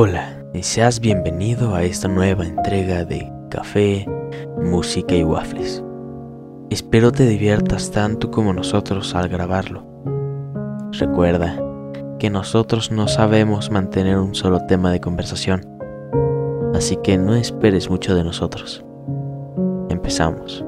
Hola y seas bienvenido a esta nueva entrega de Café, Música y Waffles. Espero te diviertas tanto como nosotros al grabarlo. Recuerda que nosotros no sabemos mantener un solo tema de conversación, así que no esperes mucho de nosotros. Empezamos.